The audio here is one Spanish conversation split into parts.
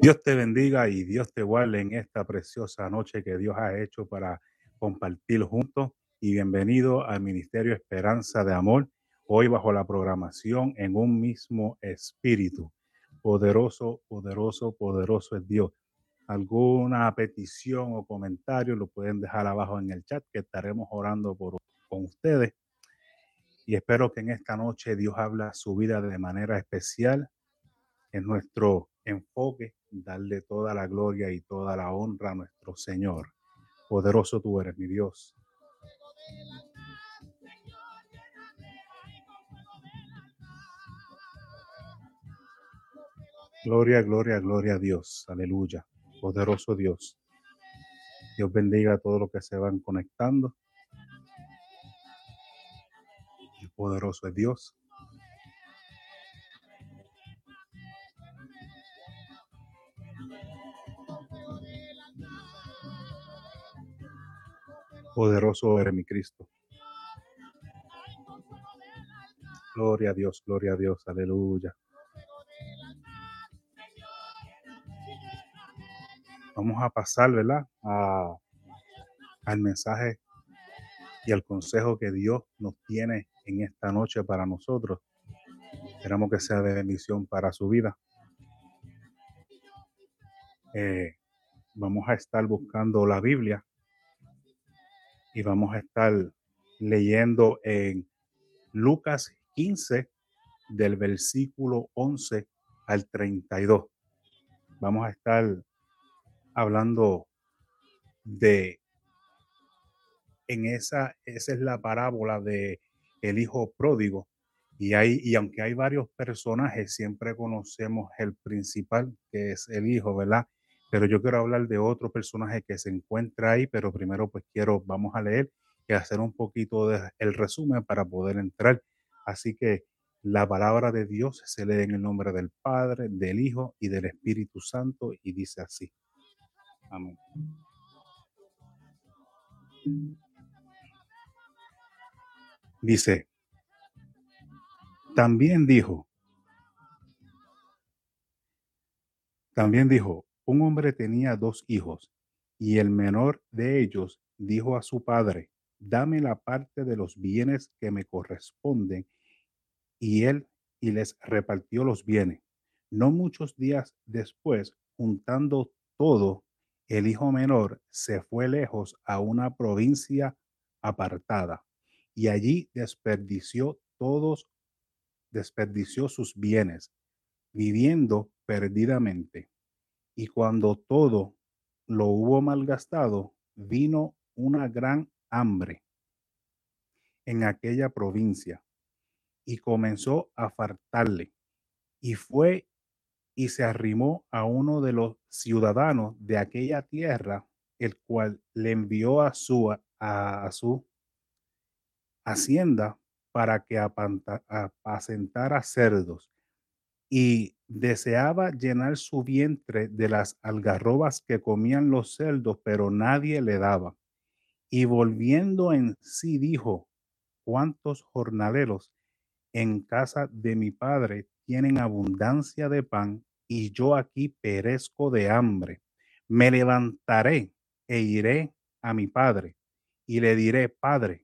Dios te bendiga y Dios te guarde en esta preciosa noche que Dios ha hecho para compartir juntos. Y bienvenido al Ministerio Esperanza de Amor, hoy bajo la programación en un mismo espíritu. Poderoso, poderoso, poderoso es Dios. Alguna petición o comentario lo pueden dejar abajo en el chat que estaremos orando por con ustedes. Y espero que en esta noche Dios habla su vida de manera especial. En nuestro enfoque, darle toda la gloria y toda la honra a nuestro Señor. Poderoso tú eres, mi Dios. Gloria, gloria, gloria a Dios. Aleluya. Poderoso Dios. Dios bendiga a todos los que se van conectando. Poderoso es Dios. Poderoso eres mi Cristo. Gloria a Dios, gloria a Dios, aleluya. Vamos a pasar, ¿verdad? A, al mensaje y al consejo que Dios nos tiene en esta noche para nosotros. Esperamos que sea de bendición para su vida. Eh, vamos a estar buscando la Biblia y vamos a estar leyendo en Lucas 15 del versículo 11 al 32. Vamos a estar hablando de en esa esa es la parábola de el hijo pródigo y hay y aunque hay varios personajes siempre conocemos el principal que es el hijo, ¿verdad? Pero yo quiero hablar de otro personaje que se encuentra ahí, pero primero pues quiero vamos a leer y hacer un poquito de el resumen para poder entrar. Así que la palabra de Dios se lee en el nombre del Padre, del Hijo y del Espíritu Santo y dice así. Amén. Dice, también dijo, también dijo, un hombre tenía dos hijos y el menor de ellos dijo a su padre, dame la parte de los bienes que me corresponden y él y les repartió los bienes. No muchos días después, juntando todo, el hijo menor se fue lejos a una provincia apartada y allí desperdició todos, desperdició sus bienes, viviendo perdidamente. Y cuando todo lo hubo malgastado, vino una gran hambre en aquella provincia y comenzó a faltarle. Y fue y se arrimó a uno de los ciudadanos de aquella tierra, el cual le envió a su, a, a su hacienda para que apacentara cerdos y deseaba llenar su vientre de las algarrobas que comían los cerdos, pero nadie le daba. Y volviendo en sí dijo, ¿cuántos jornaleros en casa de mi padre tienen abundancia de pan y yo aquí perezco de hambre? Me levantaré e iré a mi padre y le diré, Padre,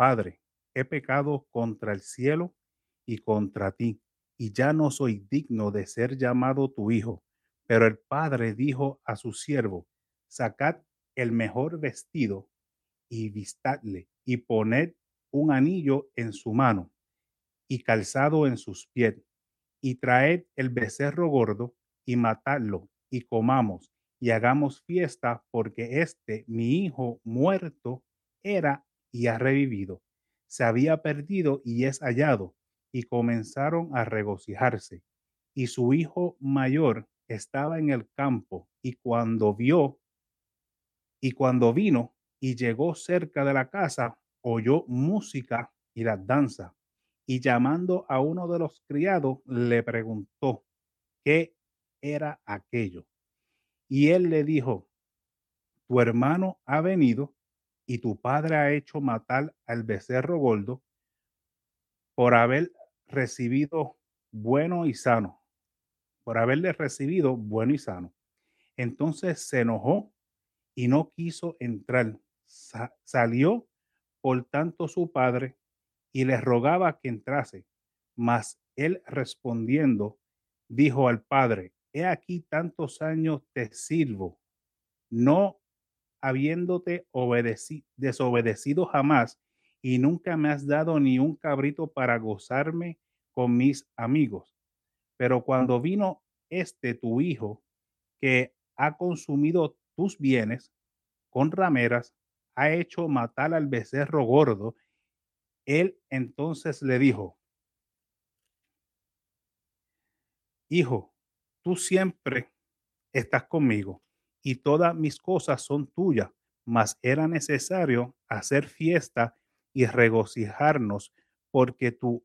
Padre, he pecado contra el cielo y contra ti, y ya no soy digno de ser llamado tu hijo. Pero el padre dijo a su siervo, sacad el mejor vestido y vistadle, y poned un anillo en su mano y calzado en sus pies, y traed el becerro gordo y matadlo, y comamos, y hagamos fiesta, porque este mi hijo muerto era y ha revivido, se había perdido y es hallado, y comenzaron a regocijarse. Y su hijo mayor estaba en el campo y cuando vio y cuando vino y llegó cerca de la casa, oyó música y la danza. Y llamando a uno de los criados, le preguntó qué era aquello. Y él le dijo, tu hermano ha venido y tu padre ha hecho matar al becerro gordo por haber recibido bueno y sano, por haberle recibido bueno y sano. Entonces se enojó y no quiso entrar. salió por tanto su padre y le rogaba que entrase. Mas él respondiendo, dijo al padre, he aquí tantos años te sirvo, no habiéndote desobedecido jamás, y nunca me has dado ni un cabrito para gozarme con mis amigos. Pero cuando vino este tu hijo, que ha consumido tus bienes con rameras, ha hecho matar al becerro gordo, él entonces le dijo, Hijo, tú siempre estás conmigo y todas mis cosas son tuyas, mas era necesario hacer fiesta y regocijarnos porque tu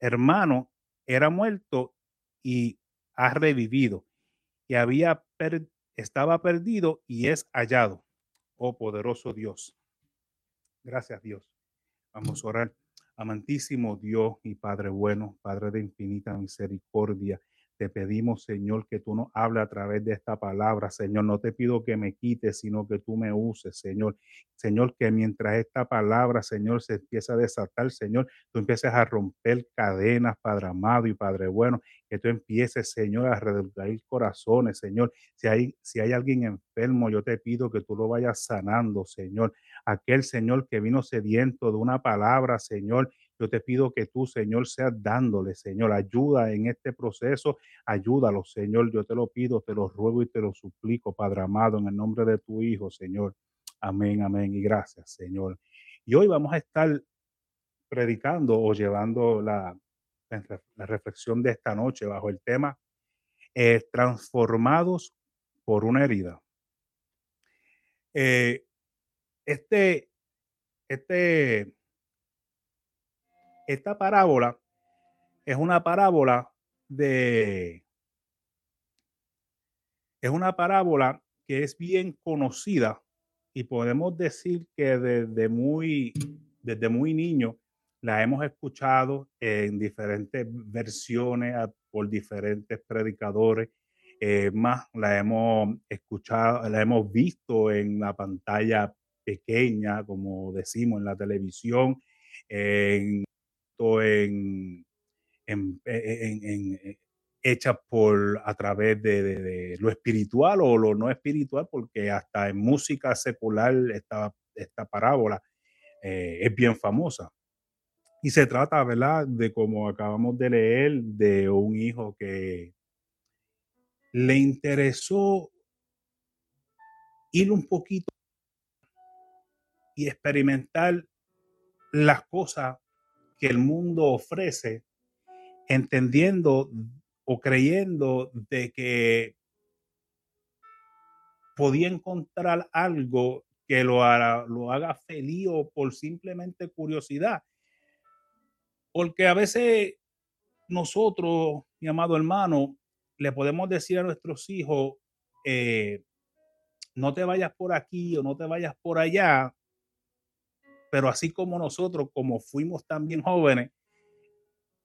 hermano era muerto y ha revivido y había estaba perdido y es hallado. Oh poderoso Dios. Gracias Dios. Vamos a orar. Amantísimo Dios y Padre bueno, Padre de infinita misericordia. Te pedimos, Señor, que tú nos hables a través de esta palabra, Señor. No te pido que me quites, sino que tú me uses, Señor. Señor, que mientras esta palabra, Señor, se empieza a desatar, Señor, tú empieces a romper cadenas, Padre amado y Padre bueno, que tú empieces, Señor, a reducir corazones, Señor. Si hay, si hay alguien enfermo, yo te pido que tú lo vayas sanando, Señor. Aquel Señor que vino sediento de una palabra, Señor, yo te pido que tú, Señor, seas dándole, Señor, ayuda en este proceso, ayúdalo, Señor. Yo te lo pido, te lo ruego y te lo suplico, Padre amado, en el nombre de tu Hijo, Señor. Amén, amén y gracias, Señor. Y hoy vamos a estar predicando o llevando la, la reflexión de esta noche bajo el tema eh, transformados por una herida. Eh, este, este esta parábola es una parábola de... Es una parábola que es bien conocida y podemos decir que desde muy, desde muy niño la hemos escuchado en diferentes versiones por diferentes predicadores. Eh, más la hemos escuchado, la hemos visto en la pantalla pequeña, como decimos en la televisión, en en, en, por a través de, lo espiritual o lo no espiritual, porque hasta en música secular esta, esta parábola eh, es bien famosa. Y se trata, ¿verdad?, de como acabamos de leer, de un hijo que le interesó ir un poquito y experimentar las cosas que el mundo ofrece, entendiendo o creyendo de que podía encontrar algo que lo haga, lo haga feliz o por simplemente curiosidad. Porque a veces nosotros, mi amado hermano, le podemos decir a nuestros hijos, eh, no te vayas por aquí o no te vayas por allá, pero así como nosotros, como fuimos también jóvenes,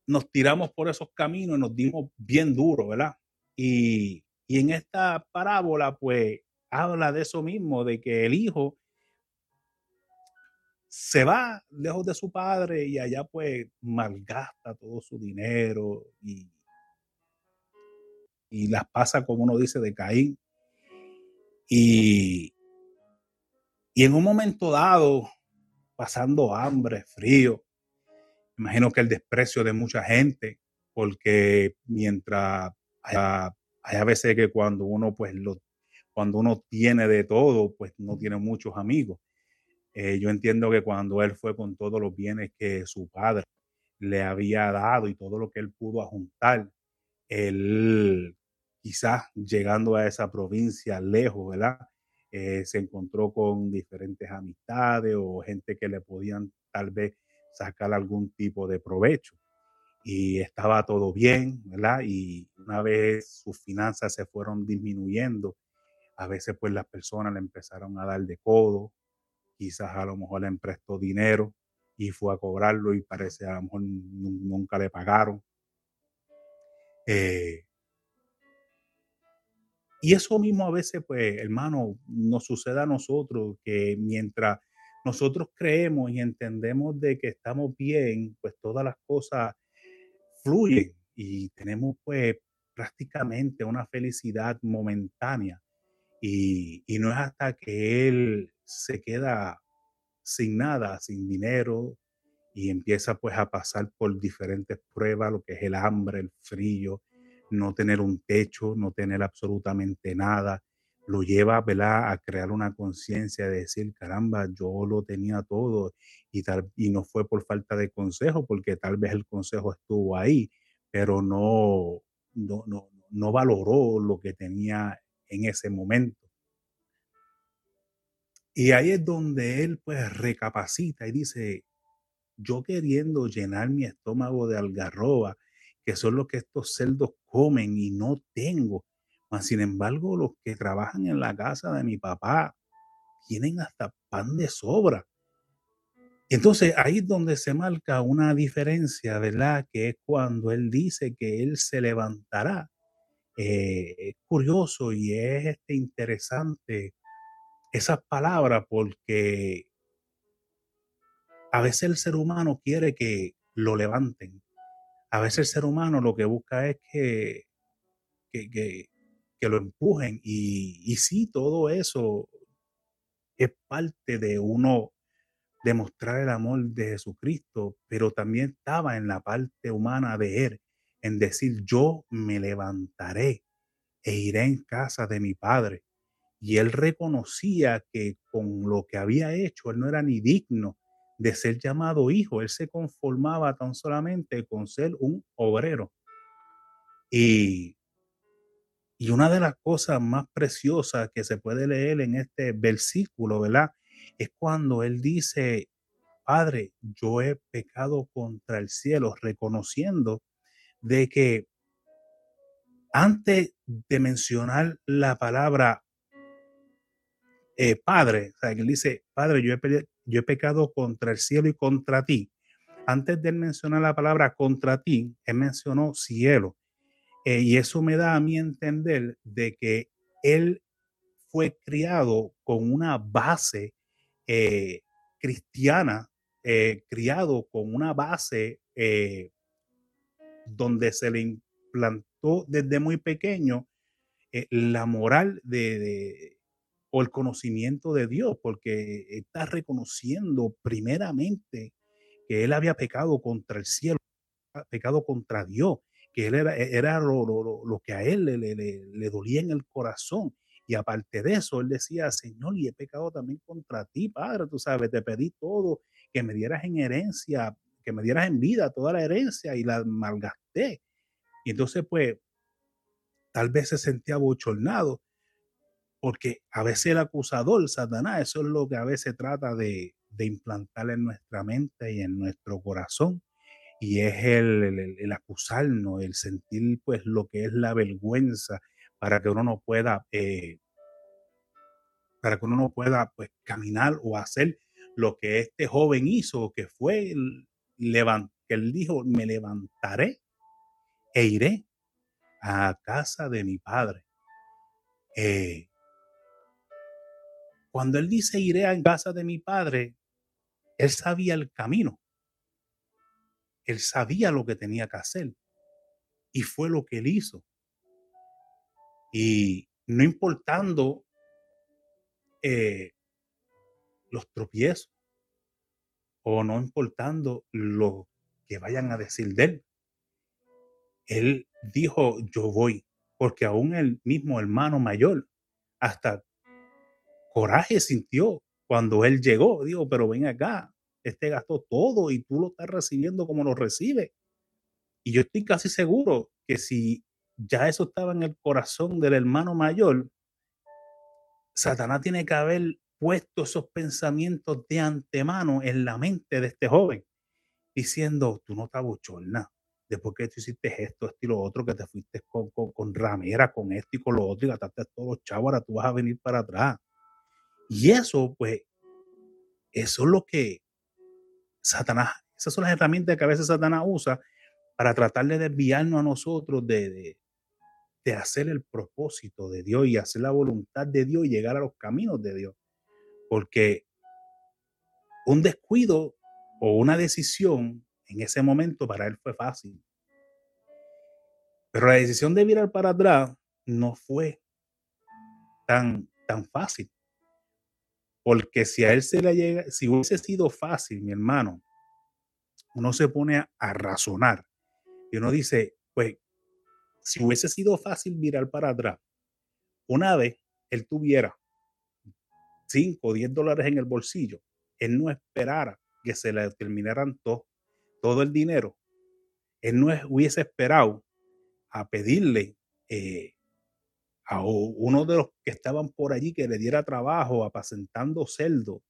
nos tiramos por esos caminos y nos dimos bien duro, ¿verdad? Y, y en esta parábola, pues, habla de eso mismo, de que el hijo se va lejos de su padre y allá pues malgasta todo su dinero y, y las pasa, como uno dice, de Caín. Y, y en un momento dado, pasando hambre, frío. Imagino que el desprecio de mucha gente, porque mientras hay, a veces que cuando uno pues lo, cuando uno tiene de todo, pues no tiene muchos amigos. Eh, yo entiendo que cuando él fue con todos los bienes que su padre le había dado y todo lo que él pudo juntar, él quizás llegando a esa provincia lejos, ¿verdad? Eh, se encontró con diferentes amistades o gente que le podían tal vez sacar algún tipo de provecho. Y estaba todo bien, ¿verdad? Y una vez sus finanzas se fueron disminuyendo, a veces pues las personas le empezaron a dar de codo, quizás a lo mejor le prestó dinero y fue a cobrarlo y parece a lo mejor nunca le pagaron. Eh, y eso mismo a veces, pues, hermano, nos sucede a nosotros, que mientras nosotros creemos y entendemos de que estamos bien, pues todas las cosas fluyen y tenemos pues prácticamente una felicidad momentánea. Y, no es hasta que él se queda sin nada, sin dinero, y empieza pues a pasar por diferentes pruebas, lo que es el hambre, el frío, no tener un techo, no tener absolutamente nada, lo lleva ¿verdad? a crear una conciencia de decir, caramba, yo lo tenía todo y, tal, y no fue por falta de consejo, porque tal vez el consejo estuvo ahí, pero no, no, no, no valoró lo que tenía en ese momento. Y ahí es donde él pues recapacita y dice, yo queriendo llenar mi estómago de algarroba, que son lo que estos cerdos comen y no tengo. Mas, sin embargo, los que trabajan en la casa de mi papá tienen hasta pan de sobra. Entonces ahí es donde se marca una diferencia, ¿verdad? Que es cuando él dice que él se levantará. Eh, es curioso y es este, interesante esas palabras porque a veces el ser humano quiere que lo levanten. A veces el ser humano lo que busca es que, que, que, lo empujen. Y, y sí, todo eso es parte de uno demostrar el amor de Jesucristo, pero también estaba en la parte humana de Él, en decir, yo me levantaré e iré en casa de mi Padre. Y Él reconocía que con lo que había hecho, Él no era ni digno de ser llamado hijo, Él se conformaba tan solamente con ser un obrero. Y, y una de las cosas más preciosas que se puede leer en este versículo, ¿verdad? es cuando Él dice, Padre, yo he pecado contra el cielo, reconociendo de que antes de mencionar la palabra eh, Padre, él dice, Padre, yo he, yo he pecado contra el cielo y contra ti. Antes de mencionar la palabra contra ti, él mencionó cielo. Eh, y eso me da a mí entender de que él fue criado con una base eh, cristiana, eh, criado con una base donde se le implantó desde muy pequeño la moral de, o el conocimiento de Dios, porque está reconociendo primeramente que él había pecado contra el cielo, pecado contra Dios, que él era, era lo, que a él le, le, le dolía en el corazón y aparte de eso, él decía, Señor, y he pecado también contra ti, Padre, tú sabes, te pedí todo, que me dieras en herencia, que me dieras en vida toda la herencia y la malgasté. Y entonces, pues, tal vez se sentía bochornado, porque a veces el acusador, Satanás, eso es lo que a veces trata de, implantar en nuestra mente y en nuestro corazón. Y es el, el acusarnos, el sentir pues lo que es la vergüenza, para que uno no pueda, eh, para que uno no pueda pues, caminar o hacer lo que este joven hizo, que fue que él dijo, me levantaré e iré a casa de mi padre. Eh, cuando él dice iré a casa de mi padre, él sabía el camino. Él sabía lo que tenía que hacer. Y fue lo que él hizo. Y no importando eh, los tropiezos o no importando lo que vayan a decir de él, él dijo, yo voy, porque aún el mismo hermano mayor hasta coraje sintió cuando él llegó. Dijo, pero ven acá, este gastó todo y tú lo estás recibiendo como lo recibe. Y yo estoy casi seguro que si ya eso estaba en el corazón del hermano mayor, Satanás tiene que haber puesto esos pensamientos de antemano en la mente de este joven, diciendo, tú no te abochornas, después que tú hiciste esto, esto y lo otro, que te fuiste con, con, ramera, con esto y con lo otro, y gastaste todos los chavos, ahora tú vas a venir para atrás. Y eso, pues, eso es lo que Satanás, esas son las herramientas que a veces Satanás usa para tratar de desviarnos a nosotros de, de, hacer el propósito de Dios y hacer la voluntad de Dios y llegar a los caminos de Dios. Porque un descuido o una decisión en ese momento para él fue fácil. Pero la decisión de virar para atrás no fue tan, tan fácil. Porque si a él se le llega, si hubiese sido fácil, mi hermano, uno se pone a, razonar y uno dice, pues, si hubiese sido fácil virar para atrás, una vez él tuviera 5 o 10 dólares en el bolsillo, él no esperara que se le terminaran todo, todo el dinero. Él no hubiese esperado a pedirle eh, a uno de los que estaban por allí que le diera trabajo apacentando celdo.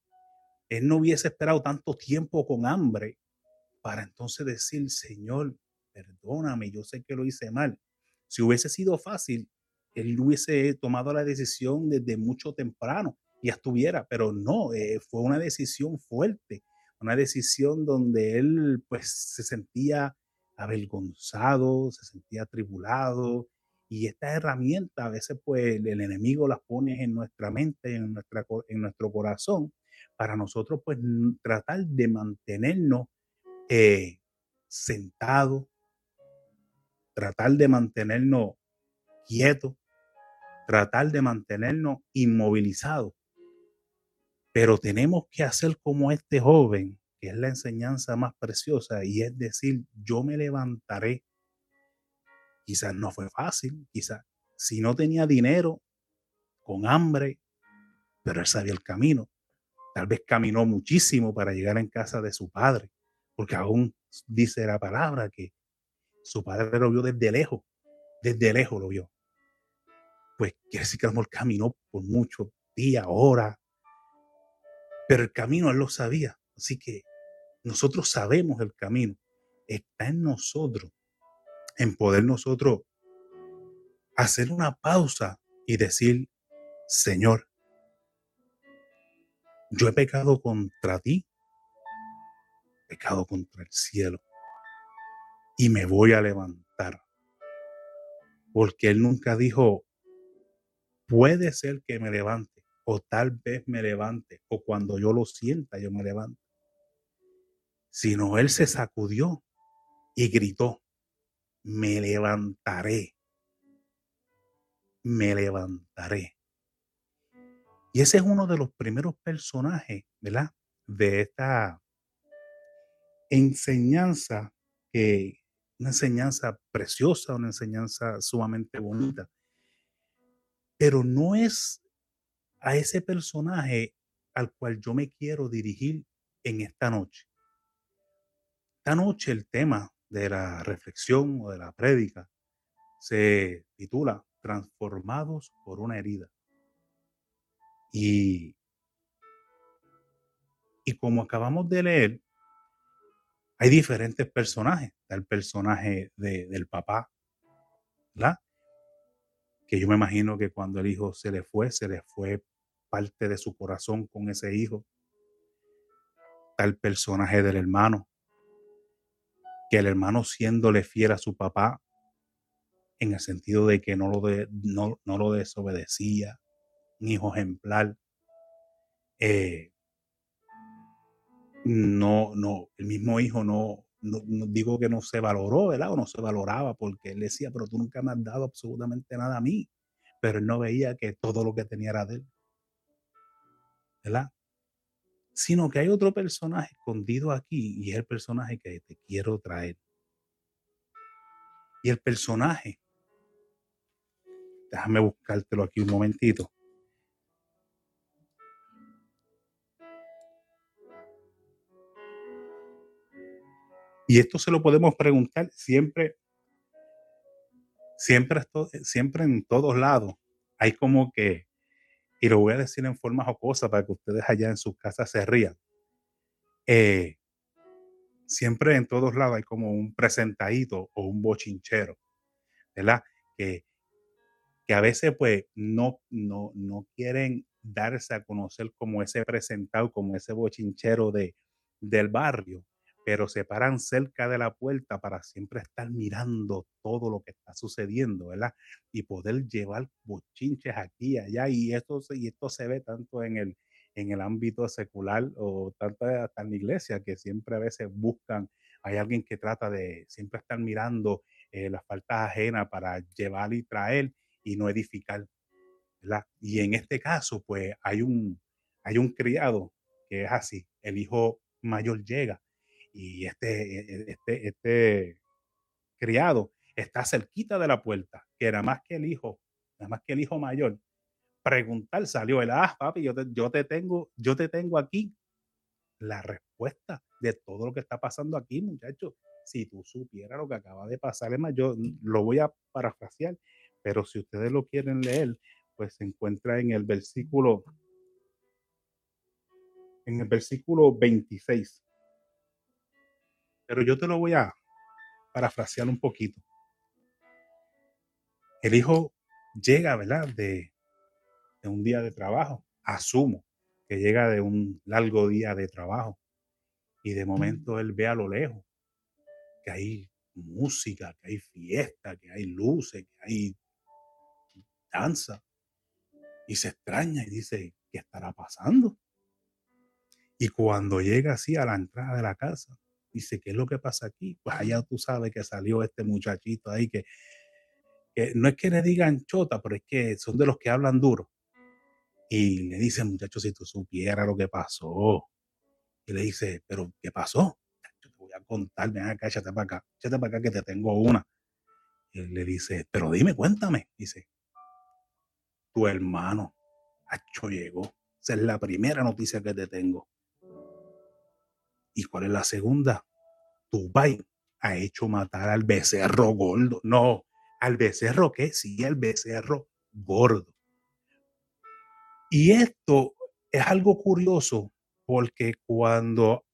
Él no hubiese esperado tanto tiempo con hambre para entonces decir, Señor, perdóname, yo sé que lo hice mal. Si hubiese sido fácil, él hubiese tomado la decisión desde mucho temprano y estuviera, pero no, eh, fue una decisión fuerte, una decisión donde él pues se sentía avergonzado, se sentía atribulado y esta herramienta a veces pues el, enemigo las pone en nuestra mente, en, nuestra, en nuestro corazón, para nosotros pues tratar de mantenernos eh, sentados, tratar de mantenernos quietos, tratar de mantenernos inmovilizados. Pero tenemos que hacer como este joven, que es la enseñanza más preciosa, y es decir, yo me levantaré. Quizás no fue fácil, quizás si no tenía dinero, con hambre, pero él sabía el camino. Tal vez caminó muchísimo para llegar en casa de su padre, porque aún dice la palabra que su padre lo vio desde lejos, desde lejos lo vio. Pues quiere decir que el caminó por muchos días, horas, pero el camino él lo sabía. Así que nosotros sabemos el camino. Está en nosotros, en poder nosotros hacer una pausa y decir, Señor, yo he pecado contra ti, pecado contra el cielo y me voy a levantar. Porque Él nunca dijo, puede ser que me levante o tal vez me levante, o cuando yo lo sienta, yo me levanto. Sino él se sacudió y gritó, me levantaré, me levantaré. Y ese es uno de los primeros personajes, ¿verdad? De esta enseñanza, que una enseñanza preciosa, una enseñanza sumamente bonita. Pero no es a ese personaje al cual yo me quiero dirigir en esta noche. Esta noche el tema de la reflexión o de la prédica se titula Transformados por una herida. Y, y como acabamos de leer, hay diferentes personajes. Está el personaje del papá, ¿verdad? Que yo me imagino que cuando el hijo se le fue, se le fue parte de su corazón con ese hijo. Tal personaje del hermano, que el hermano siéndole fiel a su papá, en el sentido de que no lo, no, lo desobedecía, un hijo ejemplar. Eh, no, no, el mismo hijo no, no, digo que no se valoró, ¿verdad? O no se valoraba porque él decía, pero tú nunca me has dado absolutamente nada a mí. Pero él no veía que todo lo que tenía era de él. ¿verdad? Sino que hay otro personaje escondido aquí y es el personaje que te quiero traer. Y el personaje, déjame buscártelo aquí un momentito. Y esto se lo podemos preguntar siempre, siempre, siempre en todos lados. Hay como que, y lo voy a decir en forma jocosa para que ustedes allá en sus casas se rían. Eh, siempre en todos lados hay como un presentadito o un bochinchero, ¿verdad? Que, que a veces pues no, no, no quieren darse a conocer como ese presentado, como ese bochinchero de, del barrio, pero se paran cerca de la puerta para siempre estar mirando todo lo que está sucediendo, ¿verdad? Y poder llevar bochinches aquí y allá. Y esto, y esto se ve tanto en el, en el ámbito secular o tanto hasta en la iglesia, que siempre a veces buscan, hay alguien que trata de siempre estar mirando eh, las faltas ajenas para llevar y traer y no edificar. ¿verdad? Y en este caso, pues hay un, hay un criado que es así, el hijo mayor llega y este, e, e, este, este criado está cerquita de la puerta, que era más que el hijo, nada más que el hijo mayor. Preguntar salió el, ah, papi, yo te, yo te tengo, yo te tengo aquí la respuesta de todo lo que está pasando aquí, muchachos. Si tú supieras lo que acaba de pasar, es más, lo voy a parafrasear, pero si ustedes lo quieren leer, pues se encuentra en el versículo, en el versículo 26. Pero yo te lo voy a parafrasear un poquito. El hijo llega, ¿verdad? De, de un día de trabajo. Asumo que llega de un largo día de trabajo. Y de momento él ve a lo lejos que hay música, que hay fiesta, que hay luces, que hay danza. Y se extraña y dice, ¿qué estará pasando? Y cuando llega así a la entrada de la casa, Dice, ¿qué es lo que pasa aquí? Pues allá tú sabes que salió este muchachito ahí que, no es que le digan chota, pero es que son de los que hablan duro. Y le dice, muchacho, si tú supieras lo que pasó. Y le dice, ¿pero qué pasó? Yo te voy a contar, ven acá, échate para acá, échate para acá que te tengo una. Y le dice, pero dime, cuéntame. Dice, tu hermano, Hacho llegó. Esa es la primera noticia que te tengo. ¿Y cuál es la segunda? Dubai ha hecho matar al becerro gordo. No, al becerro qué? Sí, al becerro gordo. Y esto es algo curioso porque cuando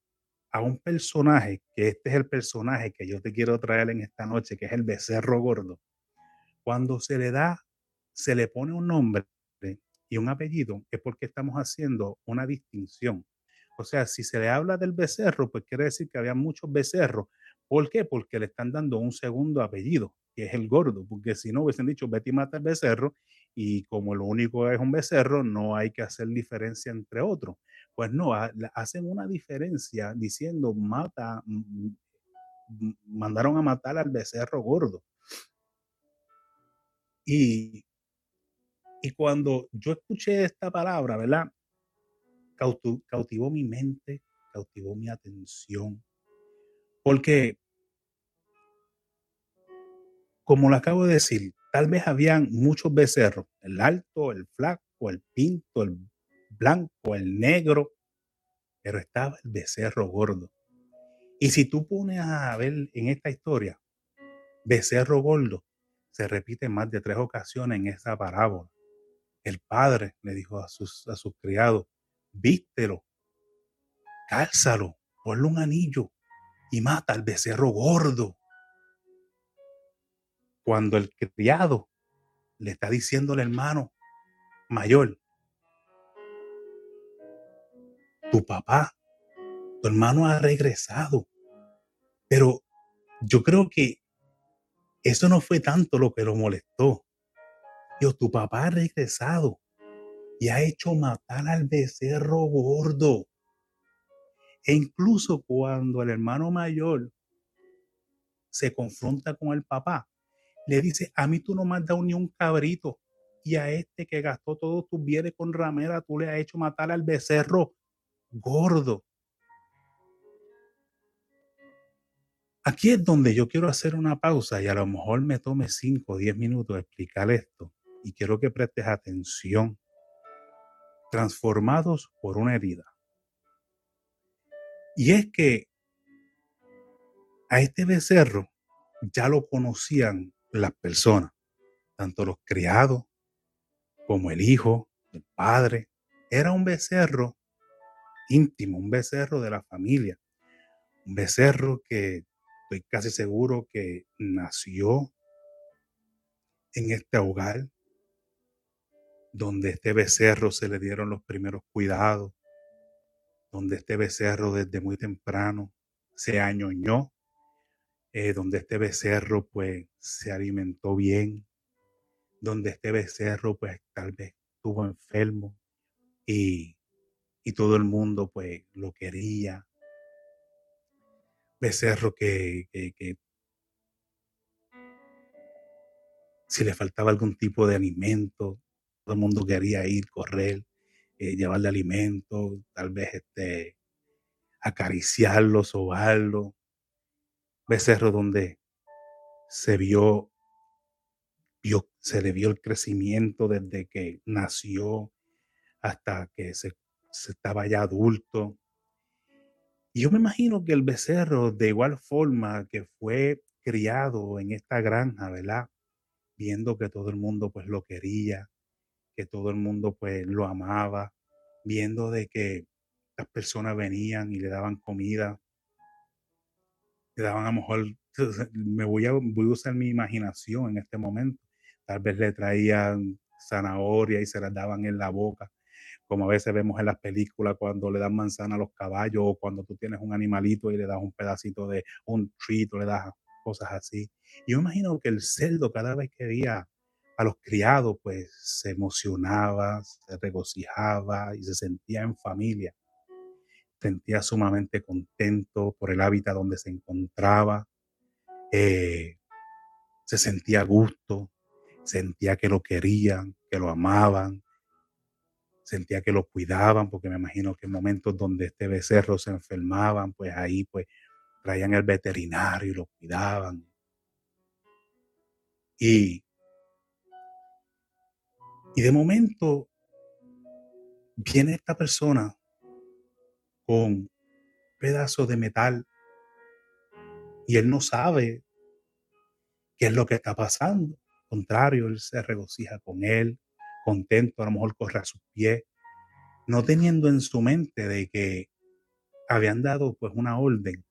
a un personaje, que este es el personaje que yo te quiero traer en esta noche, que es el becerro gordo, cuando se le da, se le pone un nombre y un apellido, es porque estamos haciendo una distinción. O sea, si se le habla del becerro, pues quiere decir que había muchos becerros. ¿Por qué? Porque le están dando un segundo apellido, que es el gordo, porque si no hubiesen dicho Betty mata el becerro y como lo único es un becerro, no hay que hacer diferencia entre otros. Pues no, hacen una diferencia diciendo mata, mandaron a matar al becerro gordo. Y, y cuando yo escuché esta palabra, ¿verdad? Cautivó mi mente, cautivó mi atención. Porque, como lo acabo de decir, tal vez habían muchos becerros, el alto, el flaco, el pinto, el blanco, el negro, pero estaba el becerro gordo. Y si tú pones a ver en esta historia, becerro gordo se repite más de tres ocasiones en esa parábola. El padre le dijo a sus, a sus criados, vístelo, cálzalo, ponle un anillo y mata al becerro gordo. Cuando el criado le está diciendo al hermano mayor, tu papá, tu hermano ha regresado. Pero yo creo que eso no fue tanto lo que lo molestó. Dios, tu papá ha regresado y ha hecho matar al becerro gordo. E incluso cuando el hermano mayor se confronta con el papá, le dice, a mí tú no me has dado ni un cabrito y a este que gastó todos tus bienes con ramera, tú le has hecho matar al becerro gordo. Aquí es donde yo quiero hacer una pausa y a lo mejor me tome 5 o 10 minutos explicar esto y quiero que prestes atención transformados por una herida. Y es que a este becerro ya lo conocían las personas, tanto los criados como el hijo, el padre. Era un becerro íntimo, un becerro de la familia, un becerro que estoy casi seguro que nació en este hogar, donde este becerro se le dieron los primeros cuidados, donde este becerro desde muy temprano se añoñó, eh, donde este becerro pues se alimentó bien, donde este becerro pues tal vez estuvo enfermo y, y todo el mundo pues lo quería. Becerro que, que, si le faltaba algún tipo de alimento, todo el mundo quería ir, correr, eh, llevarle alimento, tal vez este, acariciarlo, sobarlo. Becerro donde se vio se le vio el crecimiento desde que nació hasta que se, estaba ya adulto. Y yo me imagino que el becerro, de igual forma que fue criado en esta granja, ¿verdad? Viendo que todo el mundo pues lo quería, que todo el mundo pues lo amaba, viendo de que las personas venían y le daban comida, le daban a lo mejor, me voy a, voy a usar mi imaginación en este momento, Tal vez le traían zanahoria y se las daban en la boca, como a veces vemos en las películas cuando le dan manzana a los caballos o cuando tú tienes un animalito y le das un pedacito de un treat o le das cosas así. Yo imagino que el cerdo cada vez que veía a los criados, pues se emocionaba, se regocijaba y se sentía en familia. Sentía sumamente contento por el hábitat donde se encontraba. Eh, se sentía a gusto, sentía que lo querían, que lo amaban, sentía que lo cuidaban, porque me imagino que en momentos donde este becerro se enfermaban, pues ahí pues traían el veterinario y lo cuidaban. Y, y de momento viene esta persona con pedazos de metal y él no sabe qué es lo que está pasando contrario, él se regocija con él, contento, a lo mejor corre a sus pies, no teniendo en su mente de que habían dado pues una orden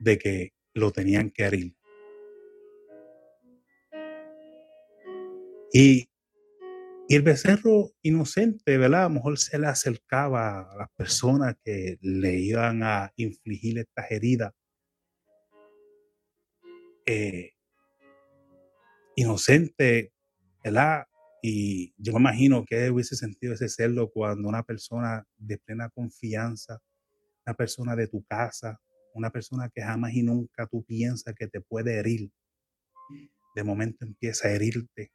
de que lo tenían que herir. Y, el becerro inocente, ¿verdad? A lo mejor se le acercaba a las personas que le iban a infligir estas heridas eh, inocente, ¿verdad? Y yo me imagino que hubiese sentido ese celo cuando una persona de plena confianza, una persona de tu casa, una persona que jamás y nunca tú piensas que te puede herir, de momento empieza a herirte.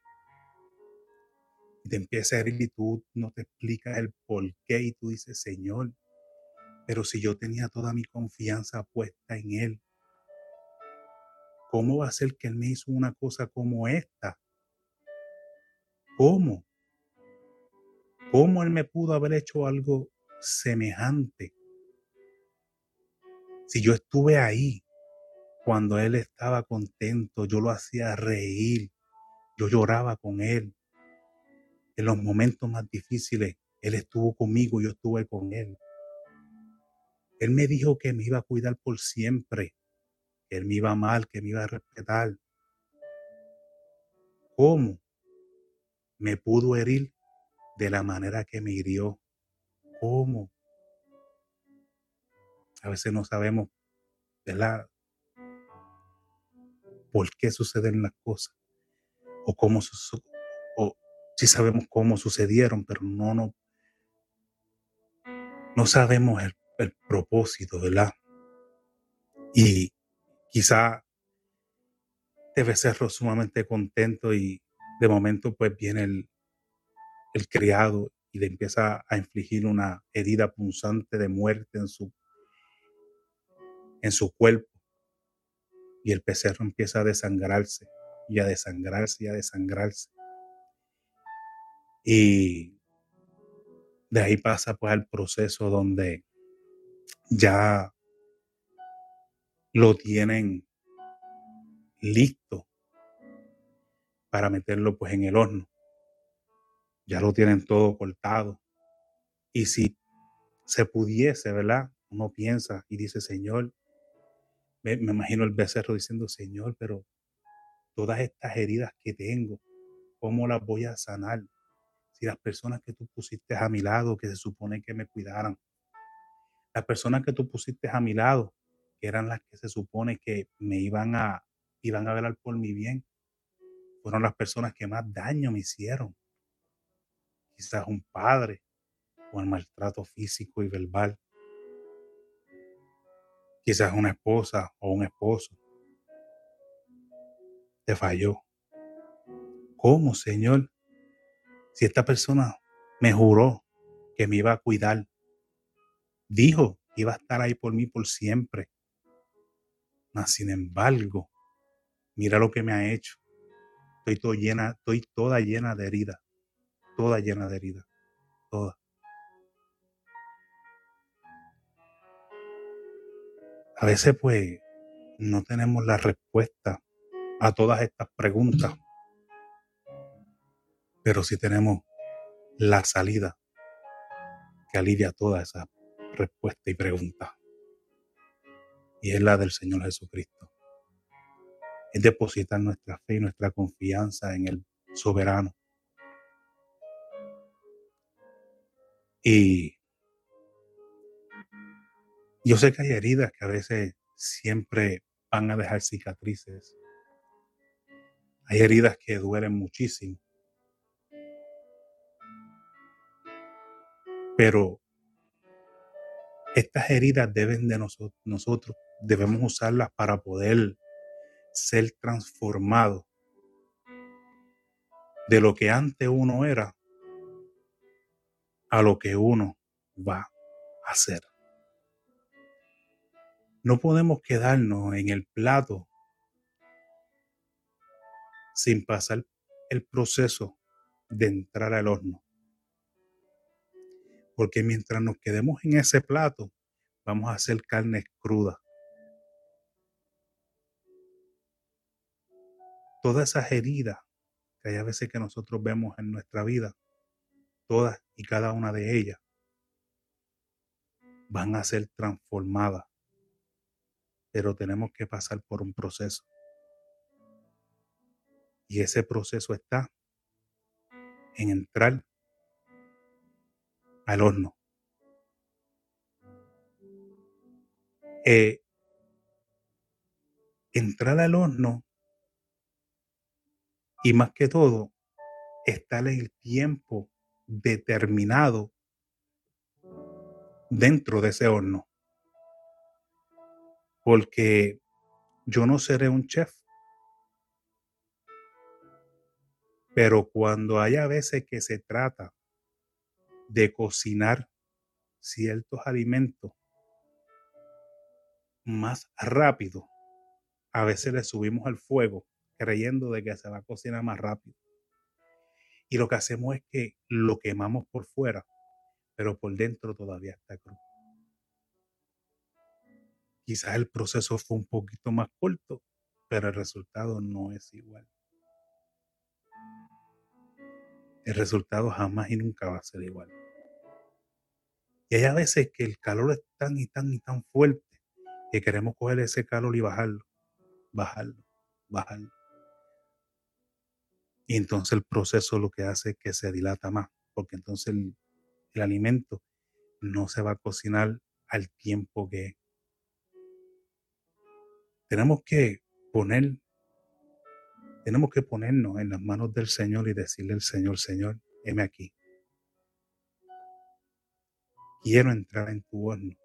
Y te empieza a herir y tú no te explicas el por qué y tú dices, Señor, pero si yo tenía toda mi confianza puesta en Él, ¿Cómo va a ser que Él me hizo una cosa como esta? ¿Cómo? ¿Cómo Él me pudo haber hecho algo semejante? Si yo estuve ahí cuando Él estaba contento, yo lo hacía reír, yo lloraba con Él. En los momentos más difíciles, Él estuvo conmigo, yo estuve con Él. Él me dijo que me iba a cuidar por siempre que él me iba mal, que me iba a respetar. ¿Cómo me pudo herir de la manera que me hirió? ¿Cómo? A veces no sabemos, ¿verdad? ¿Por qué suceden las cosas? O cómo o sí sabemos cómo sucedieron, pero no, no, no sabemos el, el propósito, ¿verdad? Y quizá debe ser sumamente contento y de momento pues viene el, el criado y le empieza a infligir una herida punzante de muerte en su, en su cuerpo. Y el becerro empieza a desangrarse y a desangrarse y a desangrarse. Y de ahí pasa pues al proceso donde ya lo tienen listo para meterlo pues en el horno. Ya lo tienen todo cortado. Y si se pudiese, ¿verdad? Uno piensa y dice, Señor, me, me imagino el becerro diciendo, Señor, pero todas estas heridas que tengo, ¿cómo las voy a sanar? Si las personas que tú pusiste a mi lado, que se supone que me cuidaran, las personas que tú pusiste a mi lado, que eran las que se supone que me iban a, iban a velar por mi bien, fueron las personas que más daño me hicieron. Quizás un padre o el maltrato físico y verbal. Quizás una esposa o un esposo te falló. ¿Cómo, Señor? Si esta persona me juró que me iba a cuidar, dijo que iba a estar ahí por mí por siempre. Mas, sin embargo, mira lo que me ha hecho. Estoy, estoy toda llena de heridas, toda llena de heridas, toda. A veces pues no tenemos la respuesta a todas estas preguntas, pero sí tenemos la salida que alivia todas esas respuestas y preguntas. Y es la del Señor Jesucristo. Es depositar nuestra fe y nuestra confianza en el soberano. Y yo sé que hay heridas que a veces siempre van a dejar cicatrices. Hay heridas que duelen muchísimo. Pero estas heridas deben de nosotros, nosotros debemos usarlas para poder ser transformados de lo que antes uno era a lo que uno va a ser. No podemos quedarnos en el plato sin pasar el proceso de entrar al horno. Porque mientras nos quedemos en ese plato, vamos a hacer carne cruda. Todas esas heridas que hay a veces que nosotros vemos en nuestra vida, todas y cada una de ellas, van a ser transformadas. Pero tenemos que pasar por un proceso. Y ese proceso está en entrar al horno. Eh, entrar al horno y más que todo, estar en el tiempo determinado dentro de ese horno. Porque yo no seré un chef Pero cuando hay a veces que se trata de cocinar ciertos alimentos más rápido, a veces le subimos al fuego creyendo de que se va a cocinar más rápido. Y lo que hacemos es que lo quemamos por fuera, pero por dentro todavía está crudo. Quizás el proceso fue un poquito más corto, pero el resultado no es igual el resultado jamás y nunca va a ser igual. Y hay a veces que el calor es tan y tan y tan fuerte que queremos coger ese calor y bajarlo, bajarlo, bajarlo. Y entonces el proceso lo que hace es que se dilata más, porque entonces el, alimento no se va a cocinar al tiempo que tenemos que poner tenemos que ponernos en las manos del Señor y decirle al Señor, Señor, heme aquí. Quiero entrar en tu horno.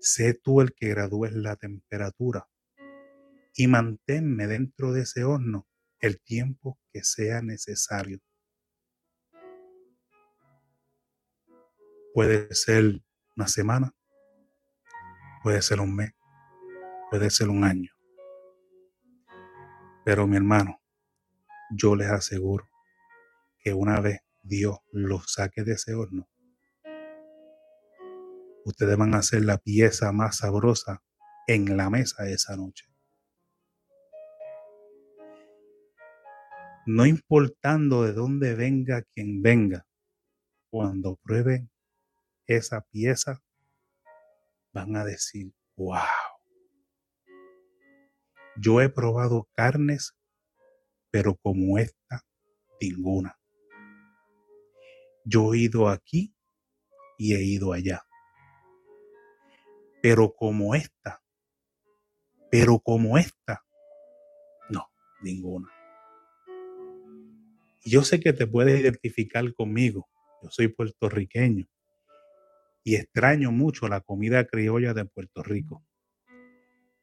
Sé tú el que gradúes la temperatura y manténme dentro de ese horno el tiempo que sea necesario. Puede ser una semana, puede ser un mes, puede ser un año. Pero mi hermano, yo les aseguro que una vez Dios los saque de ese horno, ustedes van a ser la pieza más sabrosa en la mesa esa noche. No importando de dónde venga quien venga, cuando prueben esa pieza, van a decir, wow, yo he probado carnes, pero como esta, ninguna. Yo he ido aquí y he ido allá. Pero como esta, pero como esta, no, ninguna. Y yo sé que te puedes identificar conmigo. Yo soy puertorriqueño y extraño mucho la comida criolla de Puerto Rico.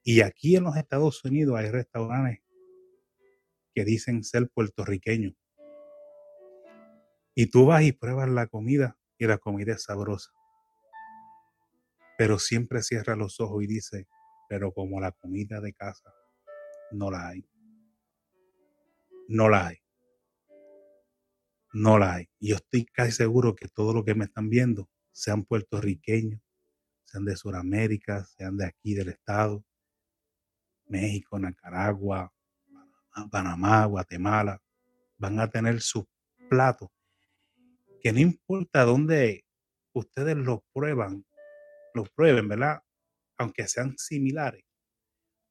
Y aquí en los Estados Unidos hay restaurantes que dicen ser puertorriqueños. Y tú vas y pruebas la comida y la comida es sabrosa. Pero siempre cierra los ojos y dice, pero como la comida de casa, no la hay. No la hay. No la hay. Y yo estoy casi seguro que todo lo que me están viendo, sean puertorriqueños, sean de Sudamérica, sean de aquí del estado, México, Nicaragua, Panamá, Guatemala, van a tener sus platos que no importa dónde ustedes los prueban, los prueben, ¿verdad? Aunque sean similares,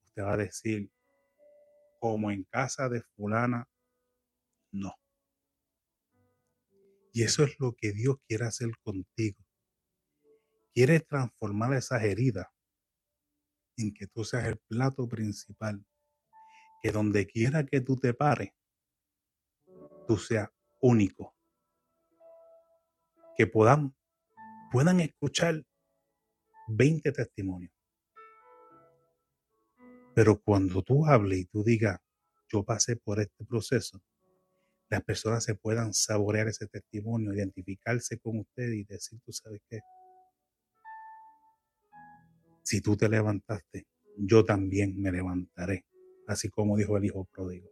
usted va a decir, como en casa de fulana, no. Y eso es lo que Dios quiere hacer contigo. Quiere transformar esas heridas en que tú seas el plato principal. Que donde quiera que tú te pares, tú seas único. Que puedan, puedan escuchar 20 testimonios. Pero cuando tú hables y tú digas, yo pasé por este proceso, las personas se puedan saborear ese testimonio, identificarse con usted y decir, tú sabes qué, si tú te levantaste, yo también me levantaré, así como dijo el hijo pródigo.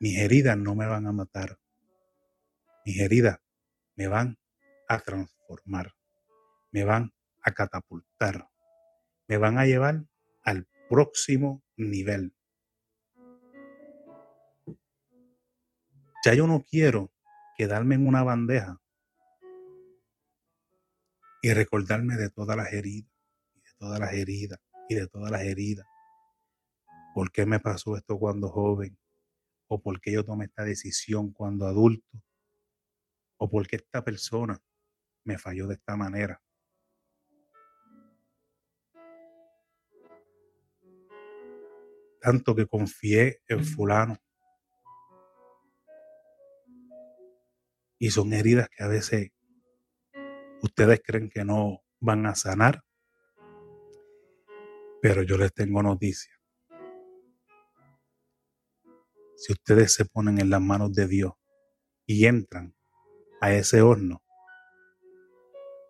Mis heridas no me van a matar, mis heridas me van a transformar, me van a catapultar, me van a llevar al próximo nivel. Ya yo no quiero quedarme en una bandeja y recordarme de todas las heridas, y de todas las heridas, y de todas las heridas. ¿Por qué me pasó esto cuando joven? ¿O por qué yo tomé esta decisión cuando adulto? ¿O por qué esta persona me falló de esta manera? Tanto que confié en fulano. Y son heridas que a veces Ustedes creen que no van a sanar, pero yo les tengo noticia. Si ustedes se ponen en las manos de Dios y entran a ese horno,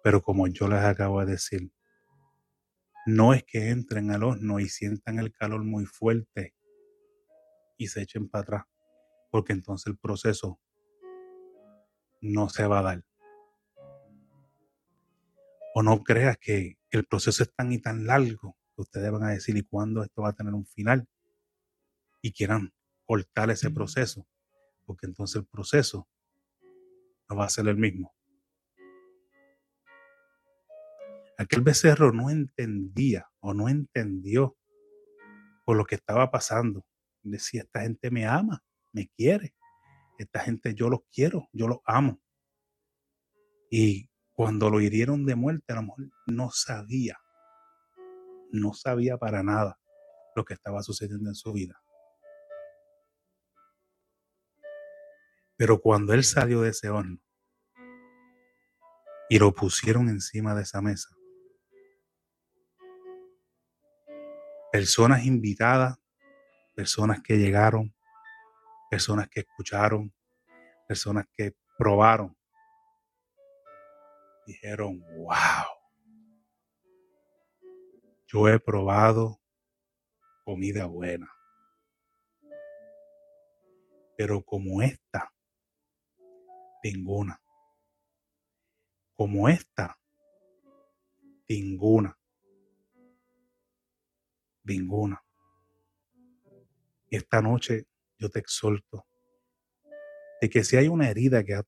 pero como yo les acabo de decir, no es que entren al horno y sientan el calor muy fuerte y se echen para atrás, porque entonces el proceso no se va a dar. O no creas que el proceso es tan y tan largo que ustedes van a decir, ¿y cuándo esto va a tener un final? Y quieran cortar ese proceso, porque entonces el proceso no va a ser el mismo. Aquel becerro no entendía o no entendió por lo que estaba pasando. Decía, esta gente me ama, me quiere. Esta gente yo los quiero, yo los amo. Y cuando lo hirieron de muerte, a lo mejor no sabía, no sabía para nada lo que estaba sucediendo en su vida. Pero cuando él salió de ese horno y lo pusieron encima de esa mesa, personas invitadas, personas que llegaron, personas que escucharon, personas que probaron dijeron, wow, yo he probado comida buena, pero como esta, ninguna. Como esta, ninguna. Ninguna. Esta noche yo te exhorto de que si hay una herida que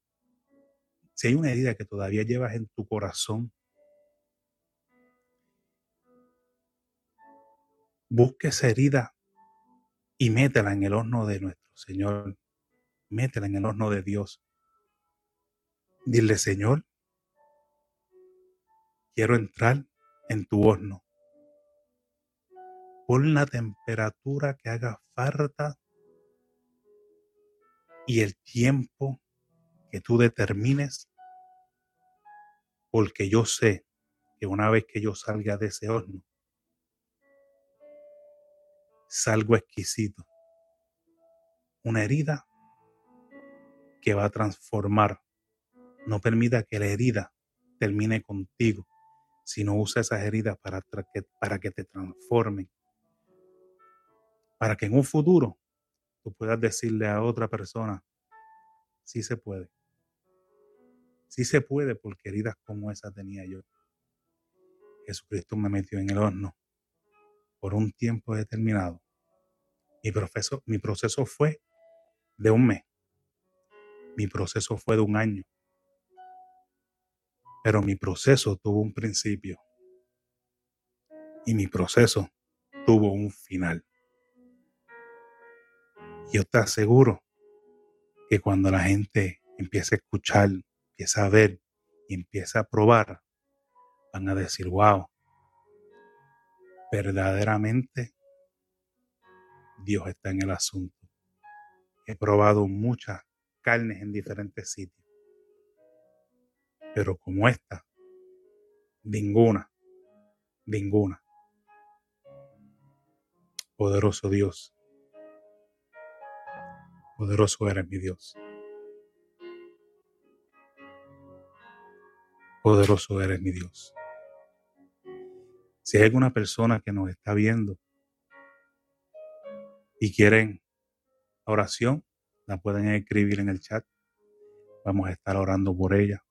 si hay una herida que todavía llevas en tu corazón, busque esa herida y métela en el horno de nuestro Señor. Métela en el horno de Dios. Dile, Señor, quiero entrar en tu horno. Pon la temperatura que haga falta y el tiempo que tú determines, porque yo sé que una vez que yo salga de ese horno, salgo exquisito. Una herida que va a transformar. No permita que la herida termine contigo, sino usa esas heridas para para que te transformen. Para que en un futuro tú puedas decirle a otra persona, sí se puede. Sí se puede porque heridas como esa tenía yo. Jesucristo me metió en el horno por un tiempo determinado. Mi proceso, mi proceso fue de un mes. Mi proceso fue de un año. Pero mi proceso tuvo un principio. Y mi proceso tuvo un final. Yo te aseguro que cuando la gente empieza a escuchar, empieza a ver y empieza a probar, van a decir, wow, verdaderamente Dios está en el asunto. He probado muchas carnes en diferentes sitios, pero como esta, ninguna, ninguna. Poderoso Dios, Poderoso eres mi Dios. Poderoso eres mi Dios. Si hay alguna persona que nos está viendo y quieren oración, la pueden escribir en el chat. Vamos a estar orando por ella.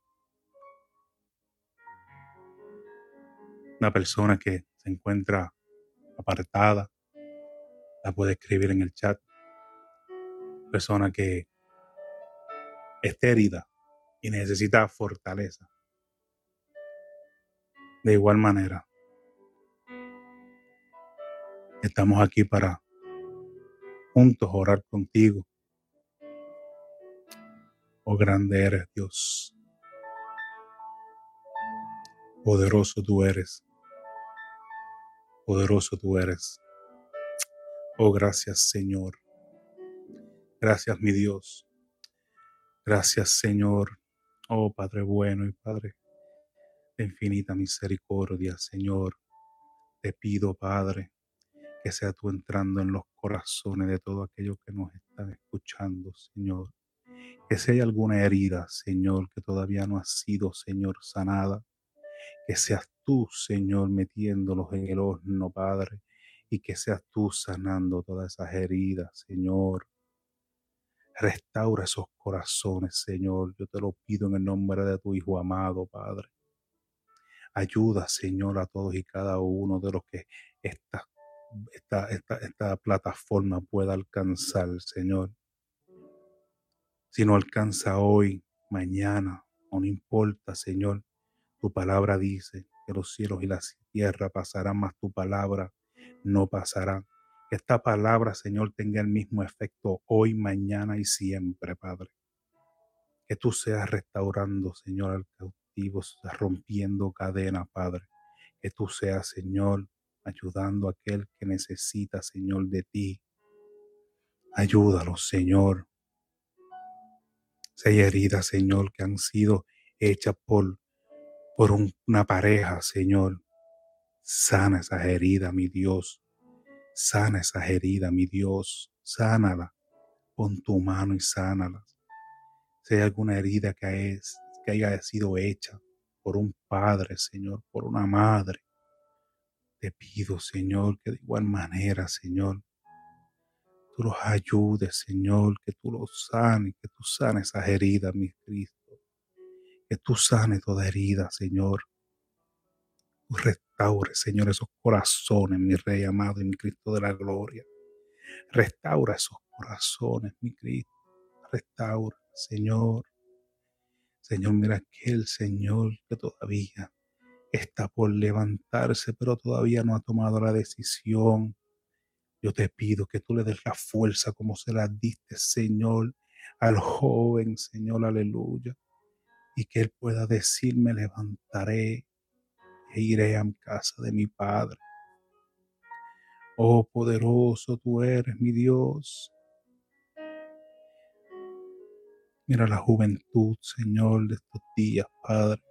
Una persona que se encuentra apartada, la puede escribir en el chat persona que esté herida y necesita fortaleza. De igual manera, estamos aquí para juntos orar contigo. Oh grande eres Dios. Poderoso tú eres. Poderoso tú eres. Oh gracias Señor. Gracias, mi Dios. Gracias, Señor. Oh Padre bueno y Padre de infinita misericordia, Señor. Te pido, Padre, que sea tú entrando en los corazones de todo aquello que nos están escuchando, Señor. Que si hay alguna herida, Señor, que todavía no ha sido, Señor, sanada, que seas tú, Señor, metiéndolos en el horno, Padre, y que seas tú sanando todas esas heridas, Señor. Restaura esos corazones, Señor. Yo te lo pido en el nombre de tu Hijo amado, Padre. Ayuda, Señor, a todos y cada uno de los que esta, esta, esta, esta plataforma pueda alcanzar, Señor. Si no alcanza hoy, mañana, no importa, Señor. Tu palabra dice que los cielos y la tierra pasarán, más tu palabra no pasará. Que esta palabra, Señor, tenga el mismo efecto hoy, mañana y siempre, Padre. Que tú seas restaurando, Señor, al cautivo, rompiendo cadena, Padre. Que tú seas, Señor, ayudando a aquel que necesita, Señor, de ti. Ayúdalo, Señor. Si heridas, Señor, que han sido hechas por, por una pareja, Señor. Sana esas heridas, mi Dios. Sana esas heridas, mi Dios, sánala. Pon tu mano y sánalas. Si hay alguna herida que, es, que haya sido hecha por un padre, Señor, por una madre, te pido, Señor, que de igual manera, Señor, tú los ayudes, Señor, que tú los sanes, que tú sanes esas heridas, mi Cristo. Que tú sanes toda herida, Señor. Restaure, Señor, esos corazones, mi Rey amado y mi Cristo de la gloria. Restaura esos corazones, mi Cristo. Restaura, Señor. Señor, mira aquel Señor que todavía está por levantarse, pero todavía no ha tomado la decisión. Yo te pido que tú le des la fuerza como se la diste, Señor, al joven, Señor, aleluya. Y que él pueda decir, me levantaré iré a mi casa de mi Padre. Oh poderoso tú eres, mi Dios. Mira la juventud, Señor, de estos días, Padre.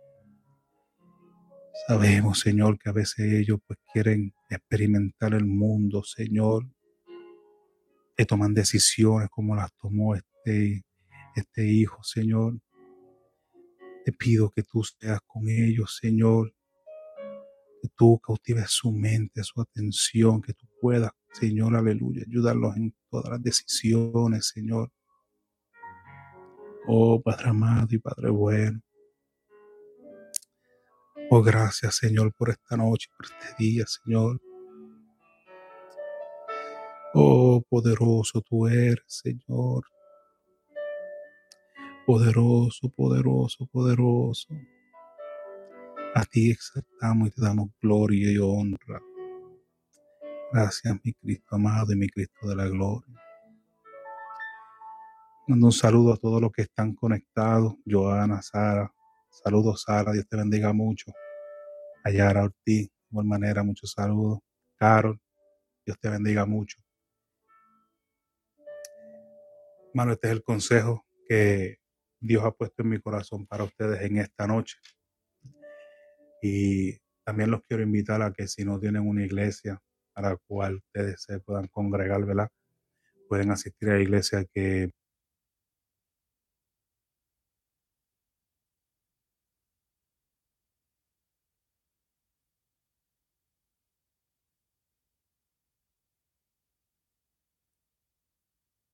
Sabemos, Señor, que a veces ellos pues quieren experimentar el mundo, Señor. Que toman decisiones como las tomó este, este hijo, Señor. Te pido que tú seas con ellos, Señor. Que tú cautives su mente, su atención, que tú puedas, Señor, aleluya, ayudarlos en todas las decisiones, Señor. Oh Padre amado y Padre bueno. Oh, gracias, Señor, por esta noche, por este día, Señor. Oh, poderoso tú eres, Señor. Poderoso, poderoso, poderoso. A ti exaltamos y te damos gloria y honra. Gracias, mi Cristo amado y mi Cristo de la gloria. Mando un saludo a todos los que están conectados. Joana, Sara. Saludos, Sara. Dios te bendiga mucho. Ayara Ortiz, de igual manera, muchos saludos. Carol, Dios te bendiga mucho. Hermano, este es el consejo que Dios ha puesto en mi corazón para ustedes en esta noche. Y también los quiero invitar a que si no tienen una iglesia a la cual ustedes se puedan congregar, ¿verdad? Pueden asistir a la iglesia que